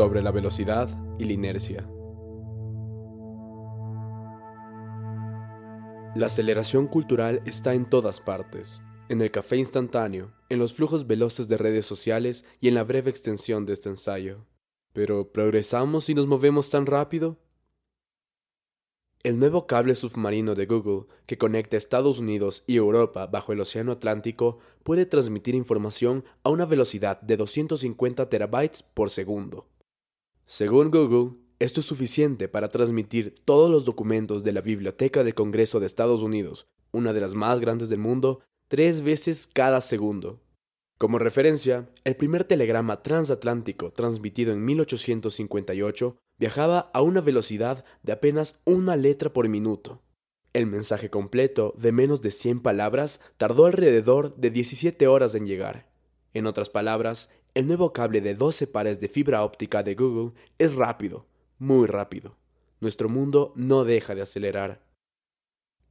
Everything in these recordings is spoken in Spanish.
sobre la velocidad y la inercia. La aceleración cultural está en todas partes, en el café instantáneo, en los flujos veloces de redes sociales y en la breve extensión de este ensayo. Pero ¿progresamos y nos movemos tan rápido? El nuevo cable submarino de Google, que conecta Estados Unidos y Europa bajo el Océano Atlántico, puede transmitir información a una velocidad de 250 terabytes por segundo. Según Google, esto es suficiente para transmitir todos los documentos de la Biblioteca del Congreso de Estados Unidos, una de las más grandes del mundo, tres veces cada segundo. Como referencia, el primer telegrama transatlántico transmitido en 1858 viajaba a una velocidad de apenas una letra por minuto. El mensaje completo, de menos de 100 palabras, tardó alrededor de 17 horas en llegar. En otras palabras, el nuevo cable de 12 pares de fibra óptica de Google es rápido, muy rápido. Nuestro mundo no deja de acelerar.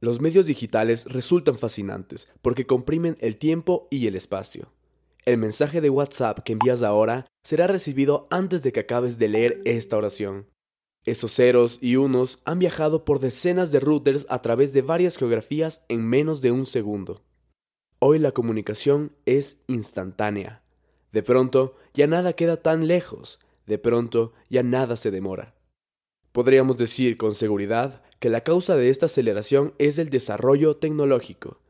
Los medios digitales resultan fascinantes porque comprimen el tiempo y el espacio. El mensaje de WhatsApp que envías ahora será recibido antes de que acabes de leer esta oración. Esos ceros y unos han viajado por decenas de routers a través de varias geografías en menos de un segundo. Hoy la comunicación es instantánea. De pronto ya nada queda tan lejos, de pronto ya nada se demora. Podríamos decir con seguridad que la causa de esta aceleración es el desarrollo tecnológico,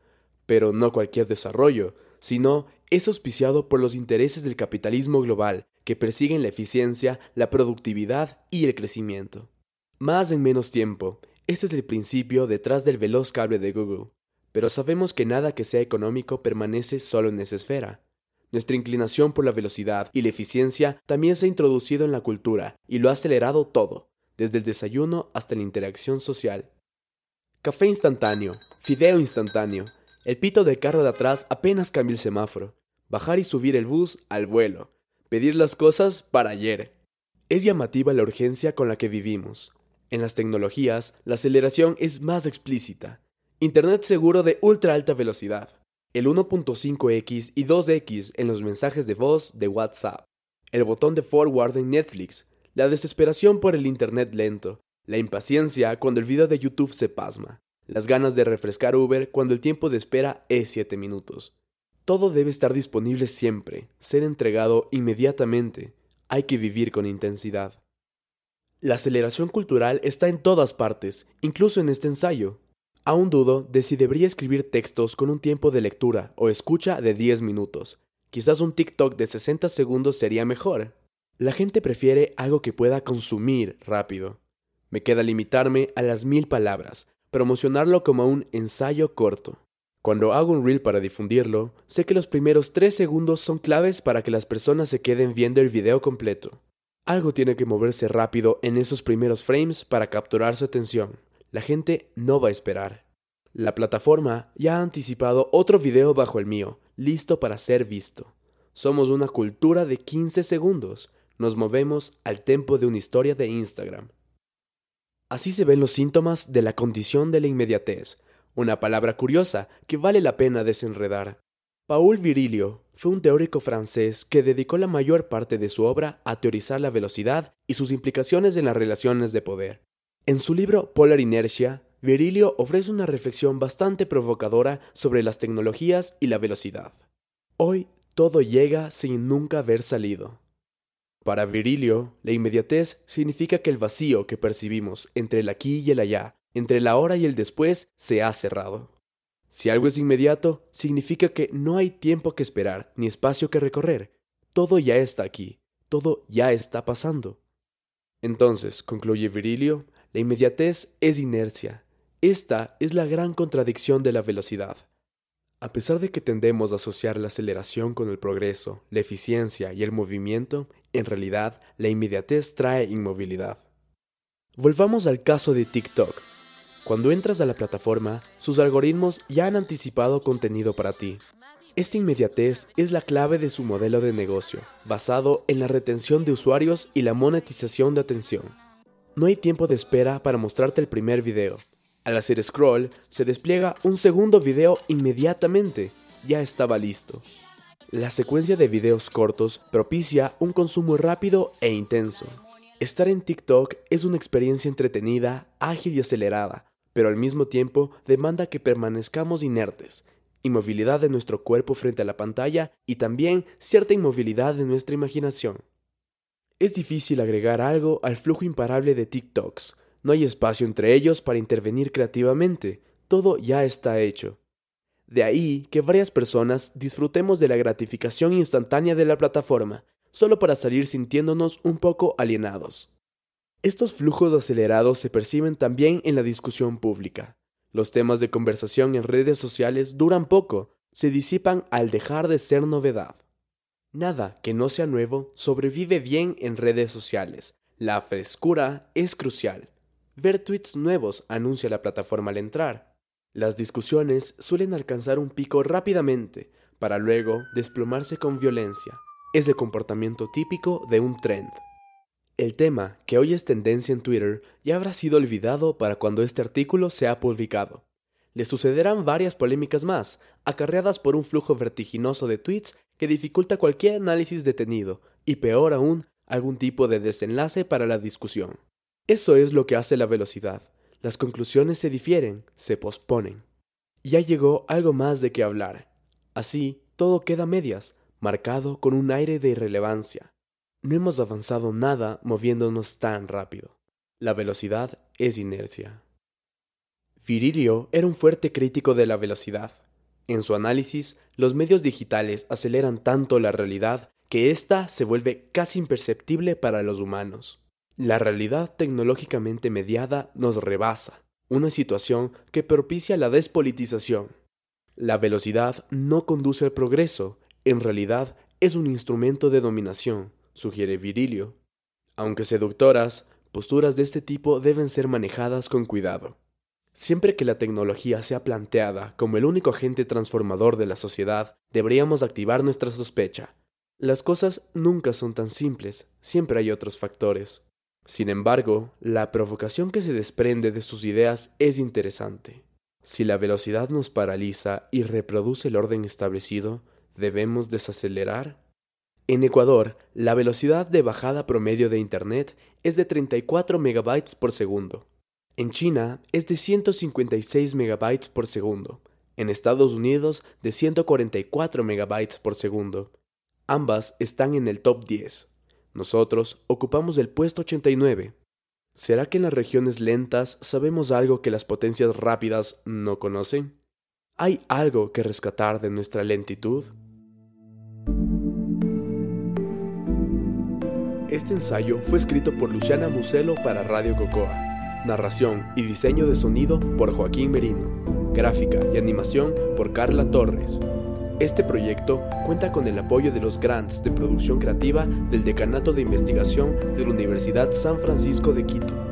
pero no cualquier desarrollo, sino es auspiciado por los intereses del capitalismo global que persiguen la eficiencia, la productividad y el crecimiento. Más en menos tiempo, este es el principio detrás del veloz cable de Google, pero sabemos que nada que sea económico permanece solo en esa esfera. Nuestra inclinación por la velocidad y la eficiencia también se ha introducido en la cultura y lo ha acelerado todo, desde el desayuno hasta la interacción social. Café instantáneo, fideo instantáneo, el pito del carro de atrás apenas cambia el semáforo. Bajar y subir el bus al vuelo. Pedir las cosas para ayer. Es llamativa la urgencia con la que vivimos. En las tecnologías, la aceleración es más explícita. Internet seguro de ultra alta velocidad. El 1.5x y 2x en los mensajes de voz de WhatsApp. El botón de forward en Netflix. La desesperación por el Internet lento. La impaciencia cuando el video de YouTube se pasma las ganas de refrescar Uber cuando el tiempo de espera es 7 minutos. Todo debe estar disponible siempre, ser entregado inmediatamente. Hay que vivir con intensidad. La aceleración cultural está en todas partes, incluso en este ensayo. Aún dudo de si debería escribir textos con un tiempo de lectura o escucha de 10 minutos. Quizás un TikTok de 60 segundos sería mejor. La gente prefiere algo que pueda consumir rápido. Me queda limitarme a las mil palabras, promocionarlo como un ensayo corto. Cuando hago un reel para difundirlo, sé que los primeros 3 segundos son claves para que las personas se queden viendo el video completo. Algo tiene que moverse rápido en esos primeros frames para capturar su atención. La gente no va a esperar. La plataforma ya ha anticipado otro video bajo el mío, listo para ser visto. Somos una cultura de 15 segundos. Nos movemos al tempo de una historia de Instagram. Así se ven los síntomas de la condición de la inmediatez, una palabra curiosa que vale la pena desenredar. Paul Virilio fue un teórico francés que dedicó la mayor parte de su obra a teorizar la velocidad y sus implicaciones en las relaciones de poder. En su libro Polar Inertia, Virilio ofrece una reflexión bastante provocadora sobre las tecnologías y la velocidad. Hoy todo llega sin nunca haber salido. Para Virilio, la inmediatez significa que el vacío que percibimos entre el aquí y el allá, entre el ahora y el después, se ha cerrado. Si algo es inmediato, significa que no hay tiempo que esperar ni espacio que recorrer. Todo ya está aquí, todo ya está pasando. Entonces, concluye Virilio, la inmediatez es inercia. Esta es la gran contradicción de la velocidad. A pesar de que tendemos a asociar la aceleración con el progreso, la eficiencia y el movimiento, en realidad la inmediatez trae inmovilidad. Volvamos al caso de TikTok. Cuando entras a la plataforma, sus algoritmos ya han anticipado contenido para ti. Esta inmediatez es la clave de su modelo de negocio, basado en la retención de usuarios y la monetización de atención. No hay tiempo de espera para mostrarte el primer video, al hacer scroll, se despliega un segundo video inmediatamente. Ya estaba listo. La secuencia de videos cortos propicia un consumo rápido e intenso. Estar en TikTok es una experiencia entretenida, ágil y acelerada, pero al mismo tiempo demanda que permanezcamos inertes, inmovilidad de nuestro cuerpo frente a la pantalla y también cierta inmovilidad de nuestra imaginación. Es difícil agregar algo al flujo imparable de TikToks. No hay espacio entre ellos para intervenir creativamente. Todo ya está hecho. De ahí que varias personas disfrutemos de la gratificación instantánea de la plataforma, solo para salir sintiéndonos un poco alienados. Estos flujos acelerados se perciben también en la discusión pública. Los temas de conversación en redes sociales duran poco, se disipan al dejar de ser novedad. Nada que no sea nuevo sobrevive bien en redes sociales. La frescura es crucial. Ver tweets nuevos anuncia la plataforma al entrar. Las discusiones suelen alcanzar un pico rápidamente para luego desplomarse con violencia. Es el comportamiento típico de un trend. El tema, que hoy es tendencia en Twitter, ya habrá sido olvidado para cuando este artículo sea publicado. Le sucederán varias polémicas más, acarreadas por un flujo vertiginoso de tweets que dificulta cualquier análisis detenido, y peor aún, algún tipo de desenlace para la discusión. Eso es lo que hace la velocidad. Las conclusiones se difieren, se posponen. Ya llegó algo más de qué hablar. Así, todo queda medias, marcado con un aire de irrelevancia. No hemos avanzado nada moviéndonos tan rápido. La velocidad es inercia. Virilio era un fuerte crítico de la velocidad. En su análisis, los medios digitales aceleran tanto la realidad que ésta se vuelve casi imperceptible para los humanos. La realidad tecnológicamente mediada nos rebasa, una situación que propicia la despolitización. La velocidad no conduce al progreso, en realidad es un instrumento de dominación, sugiere Virilio. Aunque seductoras, posturas de este tipo deben ser manejadas con cuidado. Siempre que la tecnología sea planteada como el único agente transformador de la sociedad, deberíamos activar nuestra sospecha. Las cosas nunca son tan simples, siempre hay otros factores. Sin embargo, la provocación que se desprende de sus ideas es interesante. Si la velocidad nos paraliza y reproduce el orden establecido, ¿debemos desacelerar? En Ecuador, la velocidad de bajada promedio de Internet es de 34 megabytes por segundo. En China es de 156 megabytes por segundo. En Estados Unidos de 144 megabytes por segundo. Ambas están en el top 10. Nosotros ocupamos el puesto 89. ¿Será que en las regiones lentas sabemos algo que las potencias rápidas no conocen? ¿Hay algo que rescatar de nuestra lentitud? Este ensayo fue escrito por Luciana Muselo para Radio Cocoa. Narración y diseño de sonido por Joaquín Merino. Gráfica y animación por Carla Torres. Este proyecto cuenta con el apoyo de los grants de producción creativa del Decanato de Investigación de la Universidad San Francisco de Quito.